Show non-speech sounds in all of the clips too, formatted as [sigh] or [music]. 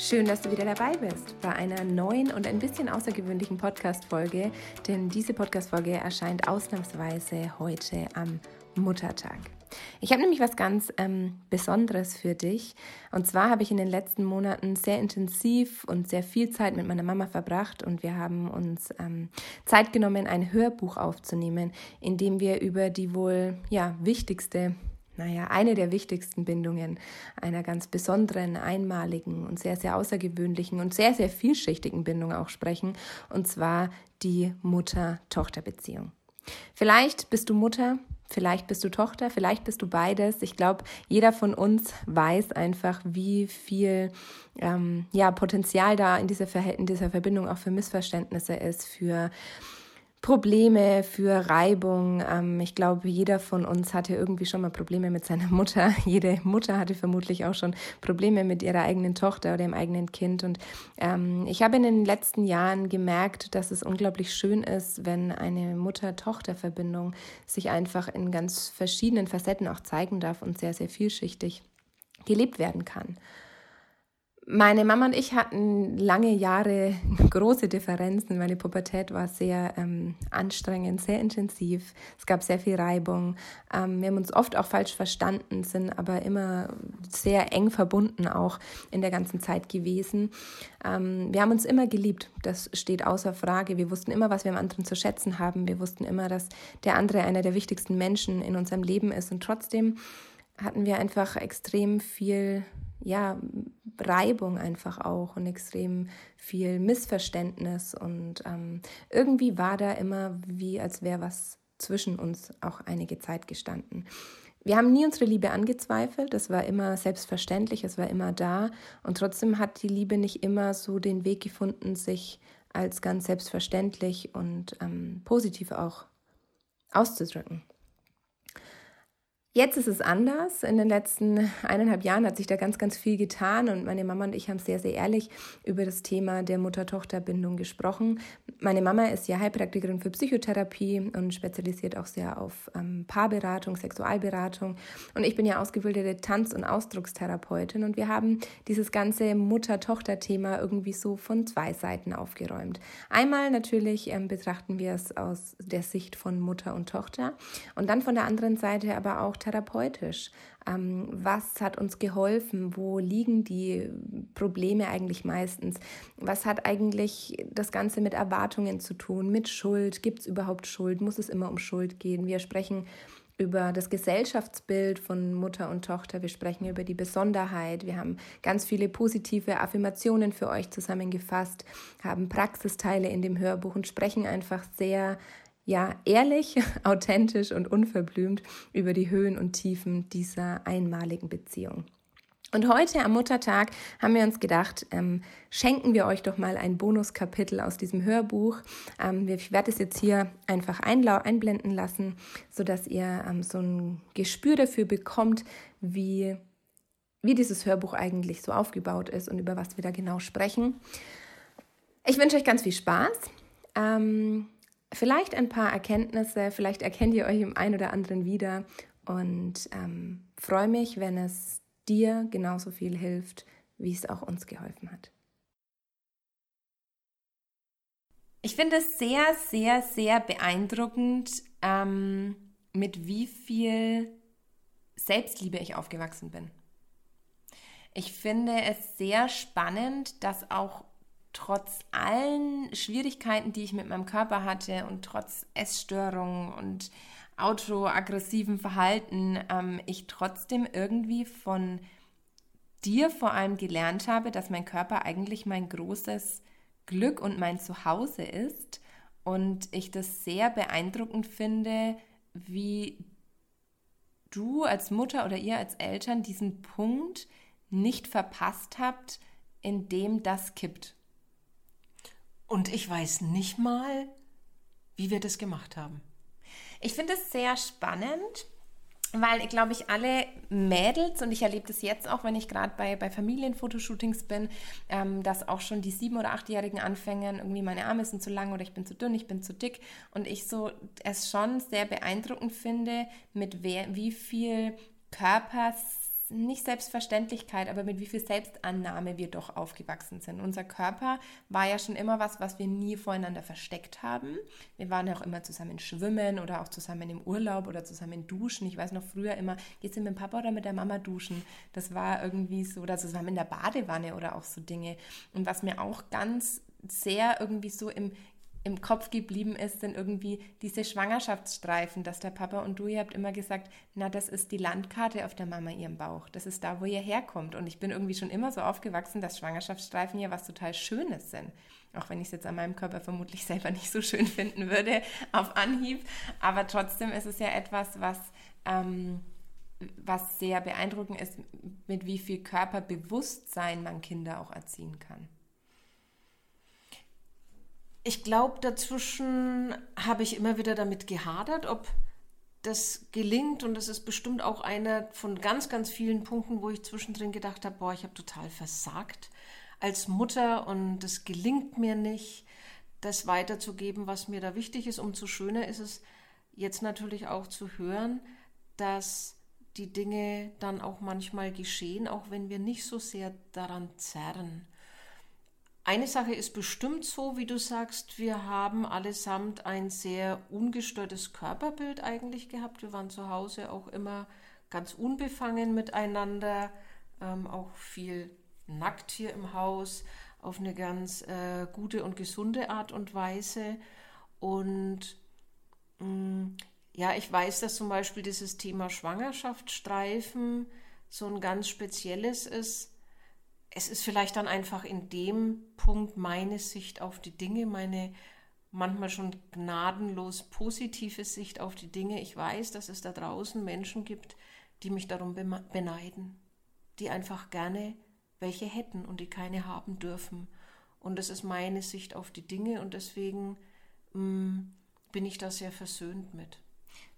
Schön, dass du wieder dabei bist bei einer neuen und ein bisschen außergewöhnlichen Podcast-Folge, denn diese Podcast-Folge erscheint ausnahmsweise heute am Muttertag. Ich habe nämlich was ganz ähm, Besonderes für dich. Und zwar habe ich in den letzten Monaten sehr intensiv und sehr viel Zeit mit meiner Mama verbracht und wir haben uns ähm, Zeit genommen, ein Hörbuch aufzunehmen, in dem wir über die wohl ja, wichtigste naja, eine der wichtigsten Bindungen einer ganz besonderen, einmaligen und sehr, sehr außergewöhnlichen und sehr, sehr vielschichtigen Bindung auch sprechen, und zwar die Mutter-Tochter-Beziehung. Vielleicht bist du Mutter, vielleicht bist du Tochter, vielleicht bist du beides. Ich glaube, jeder von uns weiß einfach, wie viel ähm, ja, Potenzial da in dieser, in dieser Verbindung auch für Missverständnisse ist, für Probleme, für Reibung. Ähm, ich glaube, jeder von uns hatte irgendwie schon mal Probleme mit seiner Mutter. [laughs] Jede Mutter hatte vermutlich auch schon Probleme mit ihrer eigenen Tochter oder dem eigenen Kind. Und ähm, ich habe in den letzten Jahren gemerkt, dass es unglaublich schön ist, wenn eine Mutter-Tochter-Verbindung sich einfach in ganz verschiedenen Facetten auch zeigen darf und sehr, sehr vielschichtig gelebt werden kann. Meine Mama und ich hatten lange Jahre [laughs] große Differenzen. Meine Pubertät war sehr ähm, anstrengend, sehr intensiv. Es gab sehr viel Reibung. Ähm, wir haben uns oft auch falsch verstanden, sind aber immer sehr eng verbunden auch in der ganzen Zeit gewesen. Ähm, wir haben uns immer geliebt. Das steht außer Frage. Wir wussten immer, was wir am anderen zu schätzen haben. Wir wussten immer, dass der andere einer der wichtigsten Menschen in unserem Leben ist. Und trotzdem hatten wir einfach extrem viel ja, Reibung einfach auch und extrem viel Missverständnis. Und ähm, irgendwie war da immer wie, als wäre was zwischen uns auch einige Zeit gestanden. Wir haben nie unsere Liebe angezweifelt, das war immer selbstverständlich, es war immer da und trotzdem hat die Liebe nicht immer so den Weg gefunden, sich als ganz selbstverständlich und ähm, positiv auch auszudrücken. Jetzt ist es anders. In den letzten eineinhalb Jahren hat sich da ganz, ganz viel getan und meine Mama und ich haben sehr, sehr ehrlich über das Thema der Mutter-Tochter-Bindung gesprochen. Meine Mama ist ja Heilpraktikerin für Psychotherapie und spezialisiert auch sehr auf ähm, Paarberatung, Sexualberatung. Und ich bin ja ausgebildete Tanz- und Ausdruckstherapeutin und wir haben dieses ganze Mutter-Tochter-Thema irgendwie so von zwei Seiten aufgeräumt. Einmal natürlich ähm, betrachten wir es aus der Sicht von Mutter und Tochter und dann von der anderen Seite aber auch therapeutisch? Ähm, was hat uns geholfen? Wo liegen die Probleme eigentlich meistens? Was hat eigentlich das Ganze mit Erwartungen zu tun? Mit Schuld? Gibt es überhaupt Schuld? Muss es immer um Schuld gehen? Wir sprechen über das Gesellschaftsbild von Mutter und Tochter. Wir sprechen über die Besonderheit. Wir haben ganz viele positive Affirmationen für euch zusammengefasst, haben Praxisteile in dem Hörbuch und sprechen einfach sehr ja ehrlich, [laughs] authentisch und unverblümt über die Höhen und Tiefen dieser einmaligen Beziehung. Und heute am Muttertag haben wir uns gedacht, ähm, schenken wir euch doch mal ein Bonuskapitel aus diesem Hörbuch. Ähm, ich werde es jetzt hier einfach einblenden lassen, sodass ihr ähm, so ein Gespür dafür bekommt, wie, wie dieses Hörbuch eigentlich so aufgebaut ist und über was wir da genau sprechen. Ich wünsche euch ganz viel Spaß. Ähm, vielleicht ein paar Erkenntnisse, vielleicht erkennt ihr euch im einen oder anderen wieder und ähm, freue mich, wenn es dir genauso viel hilft, wie es auch uns geholfen hat. Ich finde es sehr, sehr, sehr beeindruckend, ähm, mit wie viel Selbstliebe ich aufgewachsen bin. Ich finde es sehr spannend, dass auch trotz allen Schwierigkeiten, die ich mit meinem Körper hatte und trotz Essstörungen und autoaggressiven Verhalten, ähm, ich trotzdem irgendwie von dir vor allem gelernt habe, dass mein Körper eigentlich mein großes Glück und mein Zuhause ist. Und ich das sehr beeindruckend finde, wie du als Mutter oder ihr als Eltern diesen Punkt nicht verpasst habt, in dem das kippt. Und ich weiß nicht mal, wie wir das gemacht haben. Ich finde es sehr spannend, weil ich glaube ich alle Mädels und ich erlebe das jetzt auch, wenn ich gerade bei, bei Familienfotoshootings bin, ähm, dass auch schon die sieben- oder achtjährigen anfangen, irgendwie meine Arme sind zu lang oder ich bin zu dünn, ich bin zu dick und ich so es schon sehr beeindruckend finde, mit wer, wie viel Körper nicht Selbstverständlichkeit, aber mit wie viel Selbstannahme wir doch aufgewachsen sind. Unser Körper war ja schon immer was, was wir nie voreinander versteckt haben. Wir waren ja auch immer zusammen schwimmen oder auch zusammen im Urlaub oder zusammen duschen. Ich weiß noch früher immer, gehst du mit dem Papa oder mit der Mama duschen? Das war irgendwie so, oder zusammen in der Badewanne oder auch so Dinge. Und was mir auch ganz sehr irgendwie so im im Kopf geblieben ist, sind irgendwie diese Schwangerschaftsstreifen, dass der Papa und du, ihr habt immer gesagt, na, das ist die Landkarte auf der Mama ihrem Bauch. Das ist da, wo ihr herkommt. Und ich bin irgendwie schon immer so aufgewachsen, dass Schwangerschaftsstreifen ja was total Schönes sind. Auch wenn ich es jetzt an meinem Körper vermutlich selber nicht so schön finden würde auf Anhieb. Aber trotzdem ist es ja etwas, was, ähm, was sehr beeindruckend ist, mit wie viel Körperbewusstsein man Kinder auch erziehen kann. Ich glaube, dazwischen habe ich immer wieder damit gehadert, ob das gelingt. Und das ist bestimmt auch einer von ganz, ganz vielen Punkten, wo ich zwischendrin gedacht habe, boah, ich habe total versagt als Mutter und das gelingt mir nicht, das weiterzugeben, was mir da wichtig ist. Umso schöner ist es jetzt natürlich auch zu hören, dass die Dinge dann auch manchmal geschehen, auch wenn wir nicht so sehr daran zerren. Eine Sache ist bestimmt so, wie du sagst, wir haben allesamt ein sehr ungestörtes Körperbild eigentlich gehabt. Wir waren zu Hause auch immer ganz unbefangen miteinander, ähm, auch viel nackt hier im Haus auf eine ganz äh, gute und gesunde Art und Weise. Und mh, mm, ja, ich weiß, dass zum Beispiel dieses Thema Schwangerschaftsstreifen so ein ganz spezielles ist es ist vielleicht dann einfach in dem Punkt meine Sicht auf die Dinge, meine manchmal schon gnadenlos positive Sicht auf die Dinge. Ich weiß, dass es da draußen Menschen gibt, die mich darum beneiden, die einfach gerne welche hätten und die keine haben dürfen. Und das ist meine Sicht auf die Dinge und deswegen mh, mm, bin ich da sehr versöhnt mit.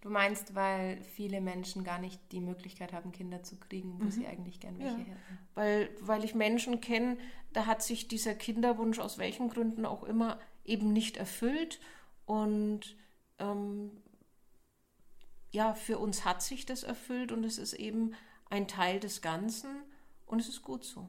Du meinst, weil viele Menschen gar nicht die Möglichkeit haben, Kinder zu kriegen, wo mhm. sie eigentlich gern welche ja. hätten. Weil, weil ich Menschen kenne, da hat sich dieser Kinderwunsch aus welchen Gründen auch immer eben nicht erfüllt. Und ähm, ja, für uns hat sich das erfüllt und es ist eben ein Teil des Ganzen und es ist gut so.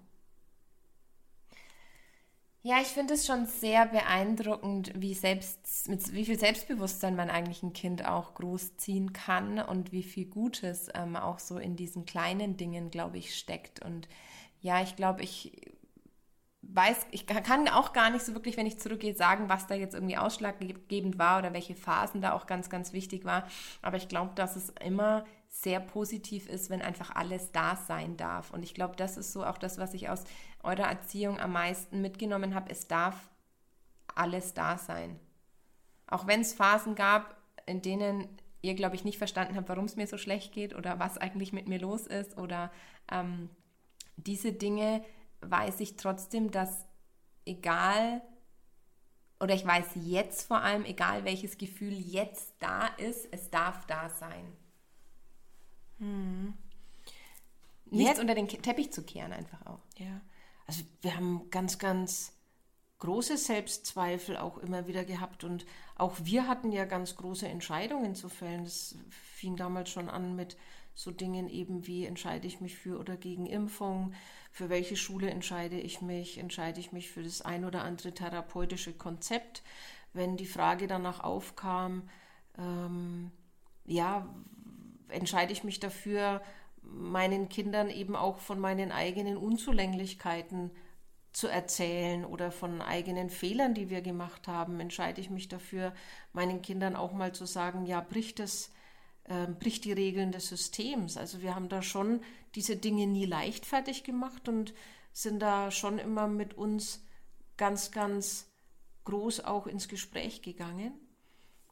Ja, ich finde es schon sehr beeindruckend, wie, selbst, mit wie viel Selbstbewusstsein man eigentlich ein Kind auch großziehen kann und wie viel Gutes ähm, auch so in diesen kleinen Dingen, glaube ich, steckt. Und ja, ich glaube, ich weiß, ich kann auch gar nicht so wirklich, wenn ich zurückgehe, sagen, was da jetzt irgendwie ausschlaggebend war oder welche Phasen da auch ganz, ganz wichtig war. Aber ich glaube, dass es immer sehr positiv ist, wenn einfach alles da sein darf. Und ich glaube, das ist so auch das, was ich aus eurer Erziehung am meisten mitgenommen habe. Es darf alles da sein. Auch wenn es Phasen gab, in denen ihr, glaube ich, nicht verstanden habt, warum es mir so schlecht geht oder was eigentlich mit mir los ist oder ähm, diese Dinge weiß ich trotzdem, dass egal, oder ich weiß jetzt vor allem, egal welches Gefühl jetzt da ist, es darf da sein. Hm. Nichts unter den Teppich zu kehren, einfach auch. Ja. Also wir haben ganz, ganz große Selbstzweifel auch immer wieder gehabt und auch wir hatten ja ganz große Entscheidungen zu fällen. Das fing damals schon an mit so Dingen eben wie entscheide ich mich für oder gegen Impfung, für welche Schule entscheide ich mich, entscheide ich mich für das ein oder andere therapeutische Konzept. Wenn die Frage danach aufkam, ähm, ja, entscheide ich mich dafür, meinen Kindern eben auch von meinen eigenen Unzulänglichkeiten zu erzählen oder von eigenen Fehlern, die wir gemacht haben, entscheide ich mich dafür, meinen Kindern auch mal zu sagen, ja, bricht es, äh, bricht die Regeln des Systems. Also wir haben da schon diese Dinge nie leichtfertig gemacht und sind da schon immer mit uns ganz, ganz groß auch ins Gespräch gegangen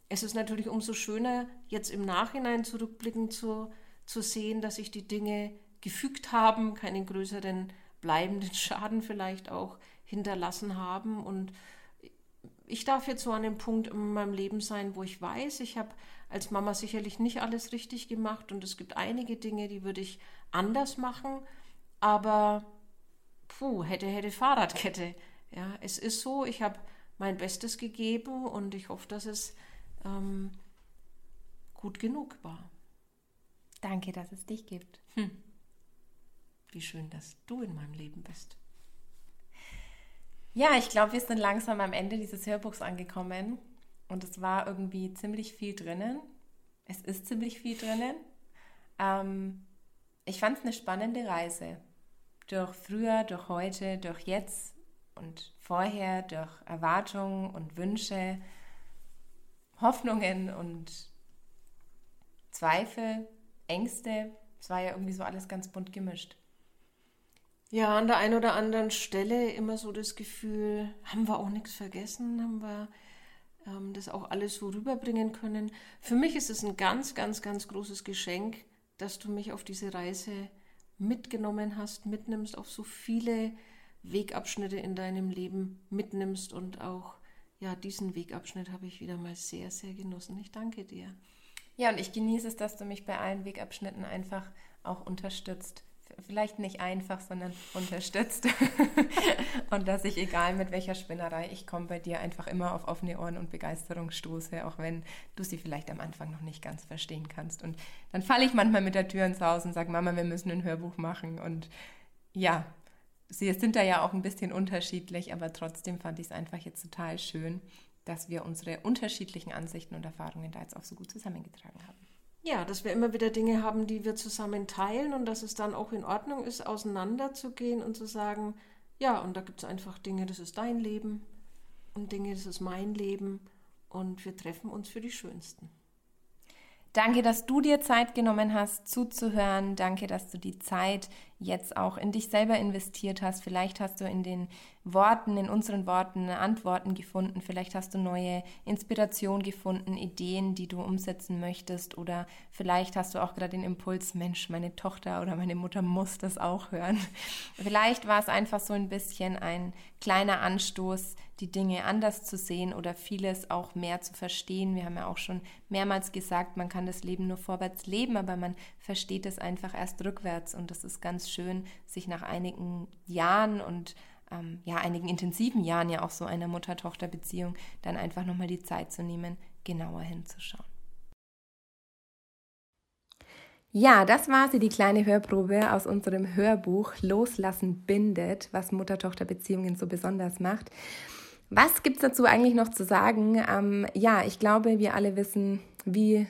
es ist natürlich umso schöner, jetzt im Nachhinein zurückblickend zu, zu sehen, dass sich die Dinge gefügt haben, keinen größeren bleibenden Schaden vielleicht auch hinterlassen haben. Und ich darf jetzt so an dem Punkt in meinem Leben sein, wo ich weiß, ich habe als Mama sicherlich nicht alles richtig gemacht und es gibt einige Dinge, die würde ich anders machen, aber puh, hätte, hätte Fahrradkette. Ja, es ist so, ich habe mein Bestes gegeben und ich hoffe, dass es ähm, gut genug war. Danke, dass es dich gibt. Hm. wie schön, dass du in meinem Leben bist. Ja, ich glaube, wir sind langsam am Ende dieses Hörbuchs angekommen und es war irgendwie ziemlich viel drinnen. Es ist ziemlich viel drinnen. Ähm, ich fand es eine spannende Reise. Durch früher, durch heute, durch jetzt und vorher, durch Erwartungen und Wünsche, Hoffnungen und Zweifel, Ängste. Es war ja irgendwie so alles ganz bunt gemischt. Ja, an der einen oder anderen Stelle immer so das Gefühl, haben wir auch nichts vergessen, haben wir ähm, das auch alles so rüberbringen können. Für mich ist es ein ganz, ganz, ganz großes Geschenk, dass du mich auf diese Reise mitgenommen hast, mitnimmst, auf so viele Wegabschnitte in deinem Leben mitnimmst und auch ja, diesen Wegabschnitt habe ich wieder mal sehr, sehr genossen. Ich danke dir. Ja, und ich genieße es, dass du mich bei allen Wegabschnitten einfach auch unterstützt vielleicht nicht einfach, sondern unterstützt. [laughs] und dass ich, egal mit welcher Spinnerei ich komme, bei dir einfach immer auf offene Ohren und Begeisterung stoße, auch wenn du sie vielleicht am Anfang noch nicht ganz verstehen kannst. Und dann falle ich manchmal mit der Tür ins Haus und sage, Mama, wir müssen ein Hörbuch machen. Und ja, sie sind da ja auch ein bisschen unterschiedlich, aber trotzdem fand ich es einfach jetzt total schön, dass wir unsere unterschiedlichen Ansichten und Erfahrungen da jetzt auch so gut zusammengetragen haben. Ja, dass wir immer wieder Dinge haben, die wir zusammen teilen und dass es dann auch in Ordnung ist, auseinanderzugehen und zu sagen, ja, und da gibt es einfach Dinge, das ist dein Leben und Dinge, das ist mein Leben und wir treffen uns für die schönsten. Danke, dass du dir Zeit genommen hast, zuzuhören. Danke, dass du die Zeit jetzt auch in dich selber investiert hast. Vielleicht hast du in den Worten, in unseren Worten Antworten gefunden. Vielleicht hast du neue Inspiration gefunden, Ideen, die du umsetzen möchtest. Oder vielleicht hast du auch gerade den Impuls, Mensch, meine Tochter oder meine Mutter muss das auch hören. [laughs] Vielleicht war es einfach so ein bisschen ein kleiner Anstoß, die Dinge anders zu sehen oder vieles auch mehr zu verstehen. Wir haben ja auch schon mehrmals gesagt, man kann das Leben nur vorwärts leben, aber man versteht es einfach erst rückwärts. Und das ist ganz schön, sich nach einigen Jahren und ähm, ja, einigen intensiven Jahren ja auch so einer Mutter-Tochter-Beziehung dann einfach nochmal die Zeit zu nehmen, genauer hinzuschauen. Ja, das war sie, die kleine Hörprobe aus unserem Hörbuch Loslassen bindet, was Mutter-Tochter-Beziehungen so besonders macht. Was gibt es dazu eigentlich noch zu sagen? Ähm, ja, ich glaube, wir alle wissen, wie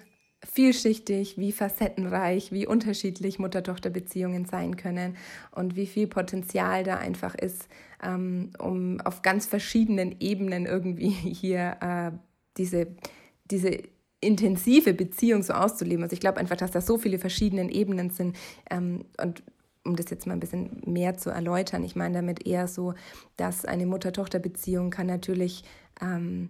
vielschichtig, wie facettenreich, wie unterschiedlich Mutter-Tochter-Beziehungen sein können und wie viel Potenzial da einfach ist, ähm, um auf ganz verschiedenen Ebenen irgendwie [laughs] hier äh, diese, diese intensive Beziehung so auszuleben. Also ich glaube einfach, dass da so viele verschiedene Ebenen sind ähm, und um das jetzt mal ein bisschen mehr zu erläutern, ich meine damit eher so, dass eine Mutter-Tochter-Beziehung kann natürlich ähm,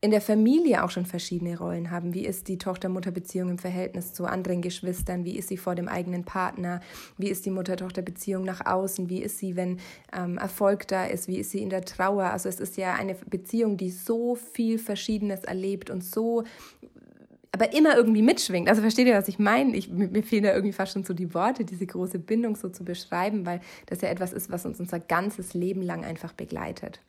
in der Familie auch schon verschiedene Rollen haben. Wie ist die Tochter-Mutter-Beziehung im Verhältnis zu anderen Geschwistern? Wie ist sie vor dem eigenen Partner? Wie ist die Mutter-Tochter-Beziehung nach außen? Wie ist sie, wenn ähm, Erfolg da ist? Wie ist sie in der Trauer? Also es ist ja eine Beziehung, die so viel Verschiedenes erlebt und so aber immer irgendwie mitschwingt. Also versteht ihr, was ich meine? Ich, mir fehlen da irgendwie fast schon so die Worte, diese große Bindung so zu beschreiben, weil das ja etwas ist, was uns unser ganzes Leben lang einfach begleitet.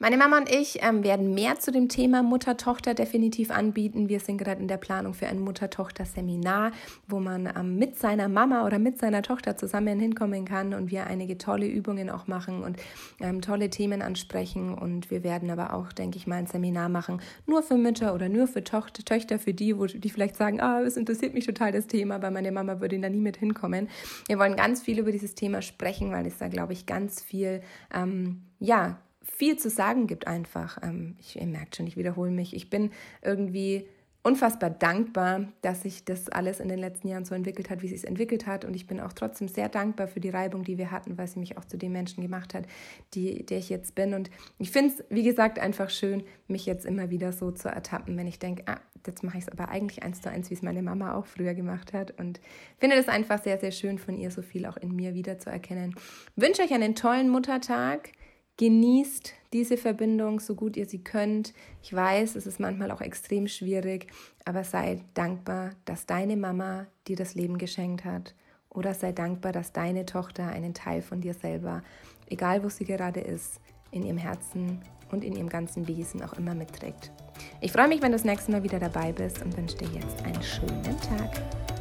Meine Mama und ich ähm, werden mehr zu dem Thema Mutter-Tochter definitiv anbieten. Wir sind gerade in der Planung für ein Mutter-Tochter-Seminar, wo man ähm, mit seiner Mama oder mit seiner Tochter zusammen hinkommen kann und wir einige tolle Übungen auch machen und ähm, tolle Themen ansprechen. Und wir werden aber auch, denke ich mal, ein Seminar machen, nur für Mütter oder nur für Tochter, Töchter, für die, wo die vielleicht sagen, ah, es interessiert mich total das Thema, aber meine Mama würde da nie mit hinkommen. Wir wollen ganz viel über dieses Thema sprechen, weil es da, glaube ich, ganz viel, ähm, ja, viel zu sagen gibt einfach. Ähm, ich, ihr merkt schon, ich wiederhole mich. Ich bin irgendwie unfassbar dankbar, dass sich das alles in den letzten Jahren so entwickelt hat, wie es sich entwickelt hat. Und ich bin auch trotzdem sehr dankbar für die Reibung, die wir hatten, weil sie mich auch zu dem Menschen gemacht hat, die, der ich jetzt bin. Und ich finde es, wie gesagt, einfach schön, mich jetzt immer wieder so zu ertappen, wenn ich denke, ah, jetzt mache ich es aber eigentlich eins zu eins, wie es meine Mama auch früher gemacht hat. Und finde das einfach sehr, sehr schön von ihr, so viel auch in mir wiederzuerkennen. Wünsche euch einen tollen Muttertag. Genießt diese Verbindung so gut ihr sie könnt. Ich weiß, es ist manchmal auch extrem schwierig, aber sei dankbar, dass deine Mama dir das Leben geschenkt hat. Oder sei dankbar, dass deine Tochter einen Teil von dir selber, egal wo sie gerade ist, in ihrem Herzen und in ihrem ganzen Wesen auch immer mitträgt. Ich freue mich, wenn du das nächste Mal wieder dabei bist und wünsche dir jetzt einen schönen Tag.